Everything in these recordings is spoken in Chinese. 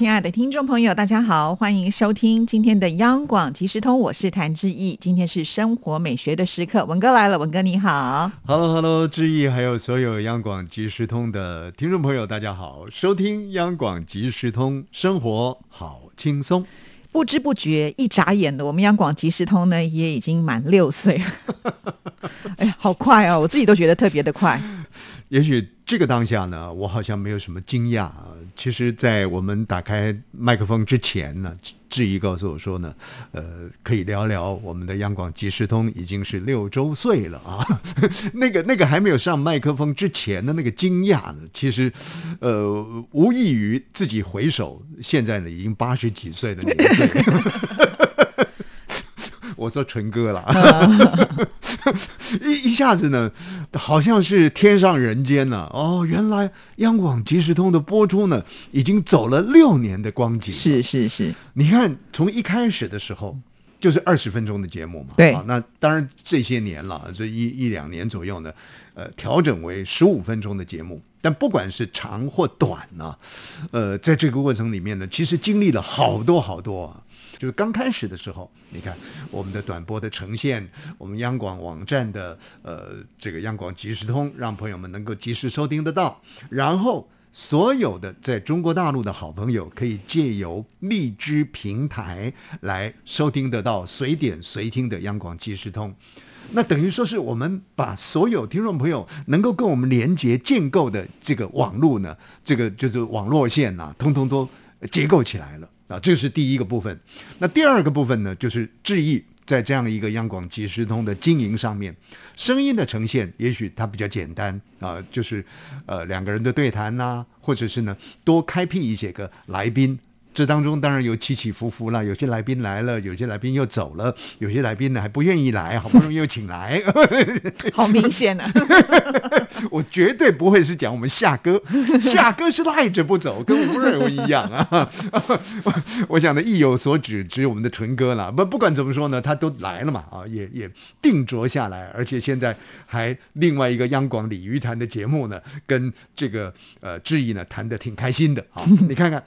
亲爱的听众朋友，大家好，欢迎收听今天的央广即时通，我是谭志毅。今天是生活美学的时刻，文哥来了，文哥你好。Hello Hello，志毅，还有所有央广即时通的听众朋友，大家好，收听央广即时通，生活好轻松。不知不觉，一眨眼的，我们央广即时通呢，也已经满六岁了。哎呀，好快哦！我自己都觉得特别的快。也许这个当下呢，我好像没有什么惊讶啊。其实，在我们打开麦克风之前呢，志毅告诉我说呢，呃，可以聊聊我们的央广即时通已经是六周岁了啊。那个那个还没有上麦克风之前的那个惊讶呢，其实呃，无异于自己回首，现在呢已经八十几岁的年纪。我说纯哥了，一一下子呢，好像是天上人间了。哦，原来央广即时通的播出呢，已经走了六年的光景。是是是，你看，从一开始的时候就是二十分钟的节目嘛，对啊，那当然这些年了，这一一两年左右呢，呃，调整为十五分钟的节目。但不管是长或短呢、呃，在这个过程里面呢，其实经历了好多好多啊。就是刚开始的时候，你看我们的短波的呈现，我们央广网站的呃这个央广即时通，让朋友们能够及时收听得到。然后所有的在中国大陆的好朋友，可以借由荔枝平台来收听得到随点随听的央广即时通。那等于说是我们把所有听众朋友能够跟我们连接建构的这个网络呢，这个就是网络线呐、通通都结构起来了啊，这是第一个部分。那第二个部分呢，就是质疑在这样一个央广即时通的经营上面，声音的呈现也许它比较简单啊，就是呃两个人的对谈呐、或者是呢多开辟一些个来宾。这当中当然有起起伏伏了，有些来宾来了，有些来宾又走了，有些来宾呢还不愿意来，好不容易又请来。好明显啊！我绝对不会是讲我们夏哥，夏哥是赖着不走，跟吴瑞文一样啊。我想呢，意有所指，只有我们的纯哥了。不，不管怎么说呢，他都来了嘛，啊，也也定着下来，而且现在还另外一个央广鲤鱼谈的节目呢，跟这个呃志毅呢谈的挺开心的啊。你看看，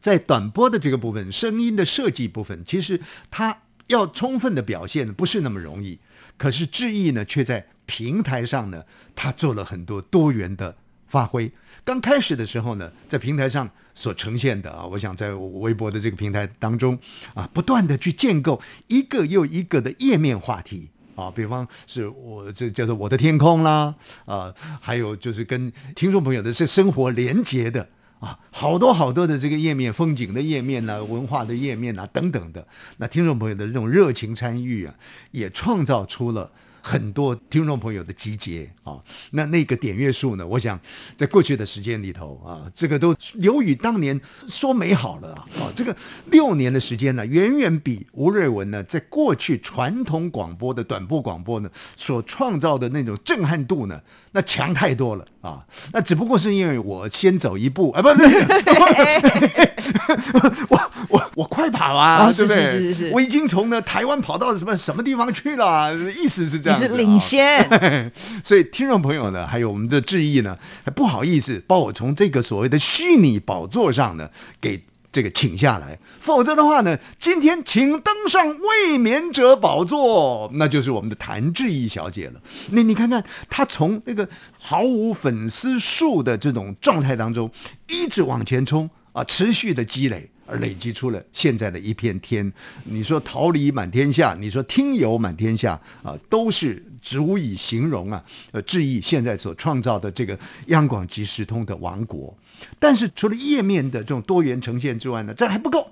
在短波的这个部分，声音的设计部分，其实它要充分的表现不是那么容易。可是志毅呢，却在平台上呢，他做了很多多元的发挥。刚开始的时候呢，在平台上所呈现的啊，我想在微博的这个平台当中啊，不断的去建构一个又一个的页面话题。啊，比方是我这叫做我的天空啦，啊，还有就是跟听众朋友的是生活连接的啊，好多好多的这个页面，风景的页面呐、文化的页面呐、等等的，那听众朋友的这种热情参与啊，也创造出了。很多听众朋友的集结啊，那那个点阅数呢？我想在过去的时间里头啊，这个都刘宇当年说美好了啊，啊这个六年的时间呢，远远比吴瑞文呢在过去传统广播的短波广播呢所创造的那种震撼度呢，那强太多了啊。那只不过是因为我先走一步啊，不不，我我我快跑啊，哦对不对？是是是是我已经从呢台湾跑到什么什么地方去了，意思是这样是领先，所以听众朋友呢，还有我们的志毅呢，还不好意思把我从这个所谓的虚拟宝座上呢给。这个请下来，否则的话呢，今天请登上卫冕者宝座，那就是我们的谭志毅小姐了。那你看看，她从那个毫无粉丝数的这种状态当中，一直往前冲啊，持续的积累。而累积出了现在的一片天。你说桃李满天下，你说听友满天下啊，都是足以形容啊，呃，志毅现在所创造的这个央广即时通的王国。但是除了页面的这种多元呈现之外呢，这还不够。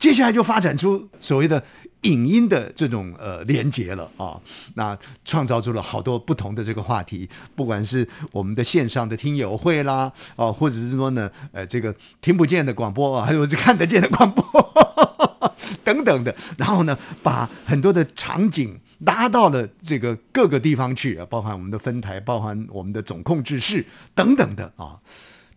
接下来就发展出所谓的影音的这种呃连接了啊，那创造出了好多不同的这个话题，不管是我们的线上的听友会啦，哦、或者是说呢，呃，这个听不见的广播啊，还有这看得见的广播 等等的，然后呢，把很多的场景。拉到了这个各个地方去啊，包含我们的分台，包含我们的总控制室等等的啊，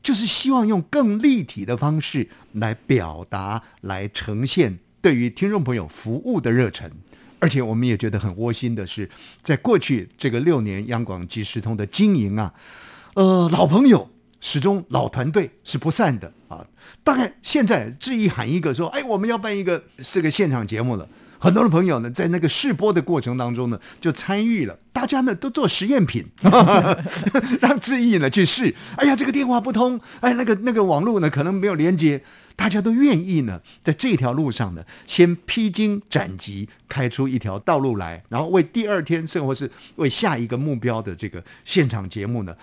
就是希望用更立体的方式来表达、来呈现对于听众朋友服务的热忱。而且我们也觉得很窝心的是，在过去这个六年央广即时通的经营啊，呃，老朋友始终老团队是不散的啊。大概现在志毅喊一个说：“哎，我们要办一个是个现场节目了。”很多的朋友呢，在那个试播的过程当中呢，就参与了。大家呢都做实验品，让志毅呢去试。哎呀，这个电话不通，哎，那个那个网络呢可能没有连接。大家都愿意呢，在这条路上呢，先披荆斩棘，开出一条道路来，然后为第二天，甚或是为下一个目标的这个现场节目呢，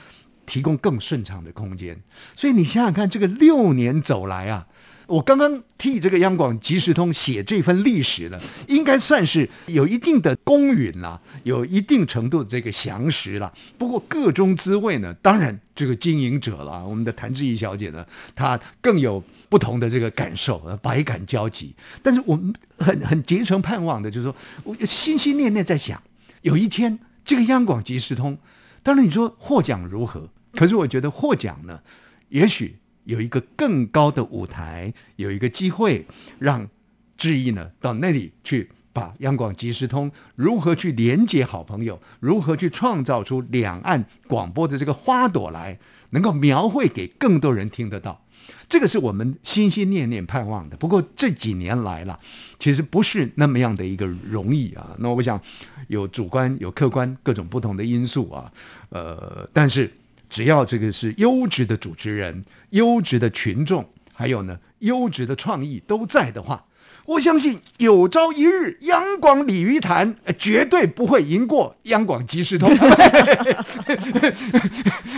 提供更顺畅的空间。所以你想想看，这个六年走来啊。我刚刚替这个央广即时通写这份历史呢，应该算是有一定的公允啦，有一定程度的这个详实了。不过个中滋味呢，当然这个经营者了，我们的谭志怡小姐呢，她更有不同的这个感受，百感交集。但是我们很很竭诚盼望的，就是说，我心心念念在想，有一天这个央广即时通，当然你说获奖如何？可是我觉得获奖呢，也许。有一个更高的舞台，有一个机会让志毅呢到那里去，把央广即时通如何去连接好朋友，如何去创造出两岸广播的这个花朵来，能够描绘给更多人听得到。这个是我们心心念念盼望的。不过这几年来了，其实不是那么样的一个容易啊。那我想有主观有客观各种不同的因素啊，呃，但是。只要这个是优质的主持人、优质的群众，还有呢优质的创意都在的话。我相信有朝一日，央广鲤鱼潭绝对不会赢过央广即时通。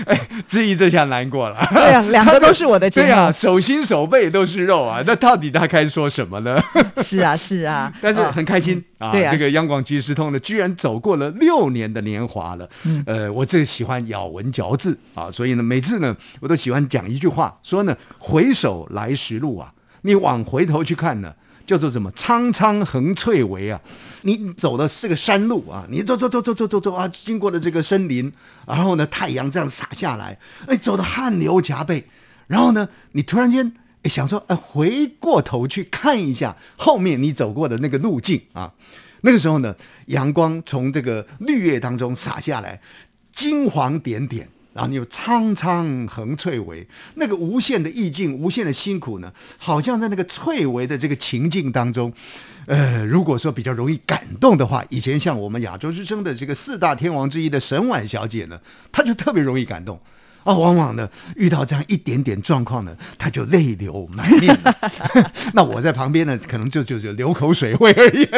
哎，志毅这下难过了。对啊，两个都是我的。对啊，手心手背都是肉啊，那到底他该说什么呢？是啊，是啊，但是很开心啊。这个央广即时通呢，居然走过了六年的年华了。呃，我最喜欢咬文嚼字啊，所以呢，每次呢，我都喜欢讲一句话，说呢，回首来时路啊，你往回头去看呢。叫做什么？苍苍横翠微啊！你走的是个山路啊，你走走走走走走走啊，经过了这个森林，然后呢，太阳这样洒下来，哎，走的汗流浃背，然后呢，你突然间想说，哎，回过头去看一下后面你走过的那个路径啊，那个时候呢，阳光从这个绿叶当中洒下来，金黄点点。然后你有苍苍横翠微，那个无限的意境、无限的辛苦呢，好像在那个翠微的这个情境当中，呃，如果说比较容易感动的话，以前像我们亚洲之声的这个四大天王之一的沈婉小姐呢，她就特别容易感动。啊，往往呢遇到这样一点点状况呢，他就泪流满面。那我在旁边呢，可能就就就流口水味而已。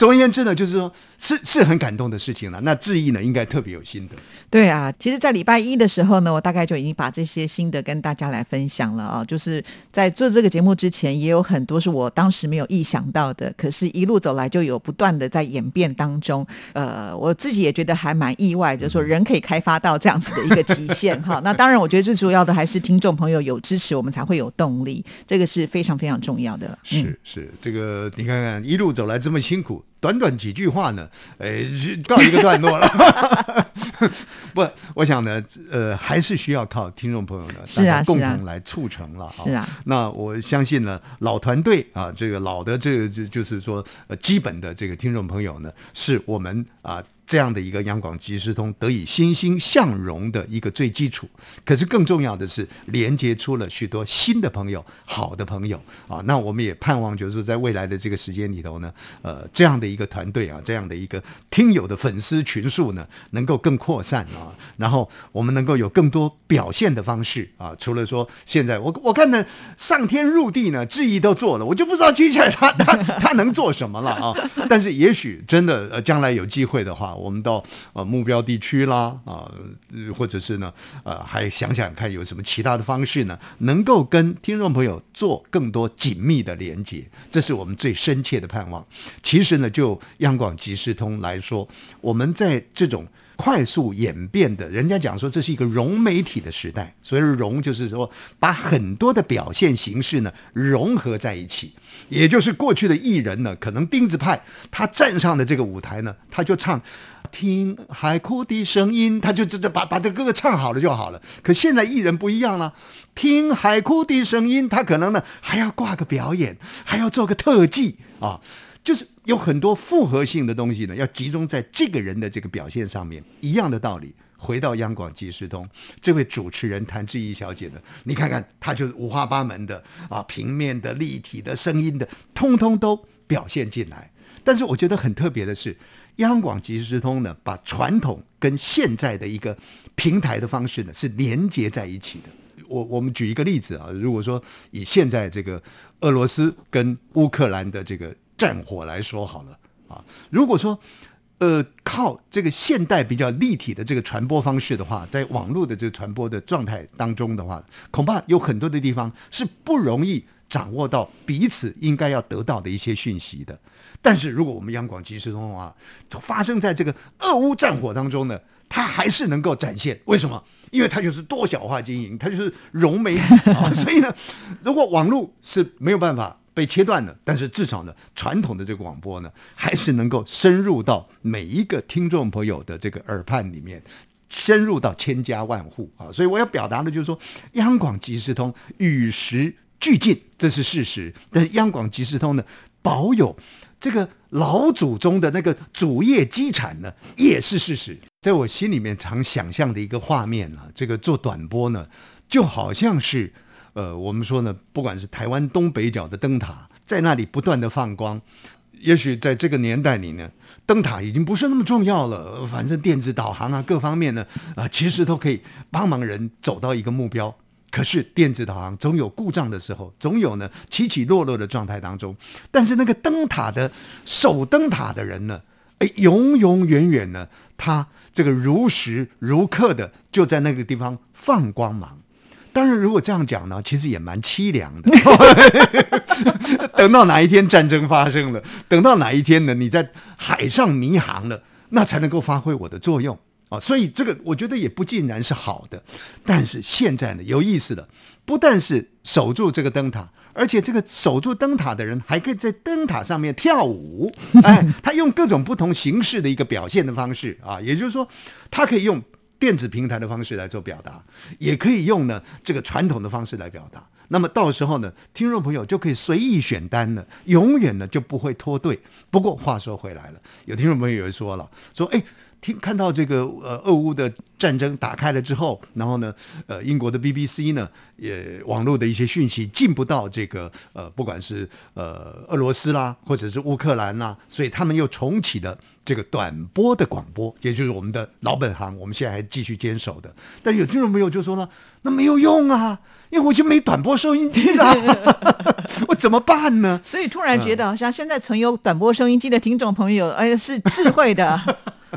总而言之呢，就是说是是很感动的事情了。那志毅呢，应该特别有心得。对啊，其实，在礼拜一的时候呢，我大概就已经把这些心得跟大家来分享了啊。就是在做这个节目之前，也有很多是我当时没有意想到的，可是一路走来就有不断的在演变当中。呃，我自己也觉得还蛮意外，就是说人可以开发到这样子。的一个极限哈，那当然，我觉得最主要的还是听众朋友有支持，我们才会有动力，这个是非常非常重要的。是是，这个你看看一路走来这么辛苦。短短几句话呢，哎，告一个段落了。不，我想呢，呃，还是需要靠听众朋友呢，大家共同来促成了。是啊，那我相信呢，老团队啊，这个老的这个就就是说，呃，基本的这个听众朋友呢，是我们啊这样的一个央广即时通得以欣欣向荣的一个最基础。可是更重要的是，连接出了许多新的朋友、好的朋友啊。那我们也盼望，就是说，在未来的这个时间里头呢，呃，这样的。一个团队啊，这样的一个听友的粉丝群数呢，能够更扩散啊，然后我们能够有更多表现的方式啊。除了说现在我我看呢，上天入地呢，质疑都做了，我就不知道接下来他他他能做什么了啊。但是也许真的呃，将来有机会的话，我们到呃目标地区啦啊，或者是呢呃，还想想看有什么其他的方式呢，能够跟听众朋友做更多紧密的连接，这是我们最深切的盼望。其实呢，就央广即时通来说，我们在这种快速演变的。人家讲说这是一个融媒体的时代，所以融就是说把很多的表现形式呢融合在一起。也就是过去的艺人呢，可能钉子派他站上的这个舞台呢，他就唱。听海哭的声音，他就这这把把这歌歌唱好了就好了。可现在艺人不一样了，听海哭的声音，他可能呢还要挂个表演，还要做个特技啊，就是有很多复合性的东西呢，要集中在这个人的这个表现上面。一样的道理，回到央广即时通，这位主持人谭志毅小姐呢，你看看她就是五花八门的啊，平面的、立体的、声音的，通通都表现进来。但是我觉得很特别的是。央广即时通呢，把传统跟现在的一个平台的方式呢，是连接在一起的。我我们举一个例子啊，如果说以现在这个俄罗斯跟乌克兰的这个战火来说好了啊，如果说呃靠这个现代比较立体的这个传播方式的话，在网络的这个传播的状态当中的话，恐怕有很多的地方是不容易掌握到彼此应该要得到的一些讯息的。但是，如果我们央广即时通的话，发生在这个俄乌战火当中呢，它还是能够展现。为什么？因为它就是多小化经营，它就是融媒。所以呢，如果网络是没有办法被切断了，但是至少呢，传统的这个广播呢，还是能够深入到每一个听众朋友的这个耳畔里面，深入到千家万户啊。所以我要表达的就是说，央广即时通与时俱进，这是事实。但是央广即时通呢，保有。这个老祖宗的那个主业基产呢，也是事实。在我心里面常想象的一个画面呢，这个做短波呢，就好像是，呃，我们说呢，不管是台湾东北角的灯塔，在那里不断的放光。也许在这个年代里呢，灯塔已经不是那么重要了，反正电子导航啊，各方面呢，啊，其实都可以帮忙人走到一个目标。可是电子导航总有故障的时候，总有呢起起落落的状态当中。但是那个灯塔的守灯塔的人呢，哎，永永远远呢，他这个如时如刻的就在那个地方放光芒。当然，如果这样讲呢，其实也蛮凄凉的。等到哪一天战争发生了，等到哪一天呢，你在海上迷航了，那才能够发挥我的作用。啊，所以这个我觉得也不尽然是好的，但是现在呢，有意思的不但是守住这个灯塔，而且这个守住灯塔的人还可以在灯塔上面跳舞，哎，他用各种不同形式的一个表现的方式啊，也就是说，他可以用电子平台的方式来做表达，也可以用呢这个传统的方式来表达。那么到时候呢，听众朋友就可以随意选单了，永远呢就不会脱队。不过话说回来了，有听众朋友也说了，说哎。听看到这个呃俄乌的战争打开了之后，然后呢，呃英国的 BBC 呢也网络的一些讯息进不到这个呃不管是呃俄罗斯啦或者是乌克兰啦，所以他们又重启了这个短波的广播，也就是我们的老本行，我们现在还继续坚守的。但有听众朋友就说了，那没有用啊，因为我已经没短波收音机了，我怎么办呢？所以突然觉得好像现在存有短波收音机的听众朋友，哎是智慧的。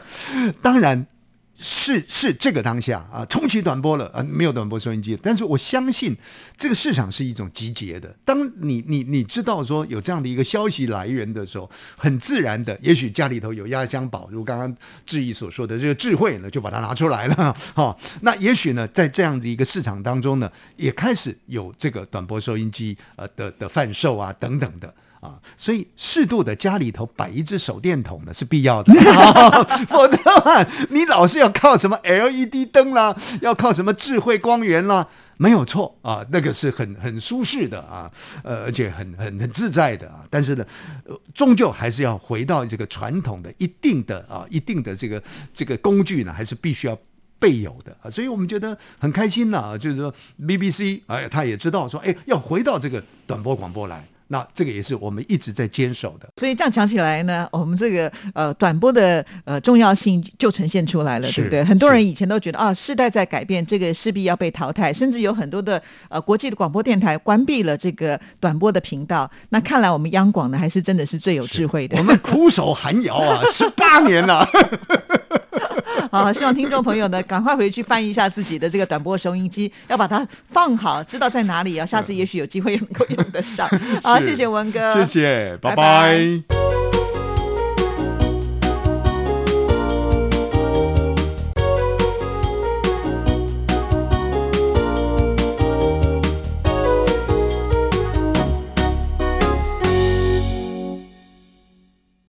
当然是是这个当下啊，重启短波了啊，没有短波收音机，但是我相信这个市场是一种集结的。当你你你知道说有这样的一个消息来源的时候，很自然的，也许家里头有压箱宝，如刚刚志毅所说的这个智慧呢，就把它拿出来了。哈，那也许呢，在这样的一个市场当中呢，也开始有这个短波收音机呃的的贩售啊等等的。啊，所以适度的家里头摆一只手电筒呢是必要的，否则你老是要靠什么 LED 灯啦，要靠什么智慧光源啦，没有错啊，那个是很很舒适的啊，呃，而且很很很自在的啊，但是呢，终究还是要回到这个传统的一定的啊，一定的这个这个工具呢，还是必须要备有的啊，所以我们觉得很开心呢，就是说 BBC 哎，他也知道说，哎，要回到这个短波广播来。那这个也是我们一直在坚守的，所以这样讲起来呢，我们这个呃短波的呃重要性就呈现出来了，对不对？很多人以前都觉得啊，世代在改变，这个势必要被淘汰，甚至有很多的呃国际的广播电台关闭了这个短波的频道。那看来我们央广呢，还是真的是最有智慧的。我们苦守寒窑啊，十八年了。好，希望听众朋友呢，赶快回去翻一下自己的这个短波收音机，要把它放好，知道在哪里啊，下次也许有机会能够用得上。好，谢谢文哥，谢谢，拜拜。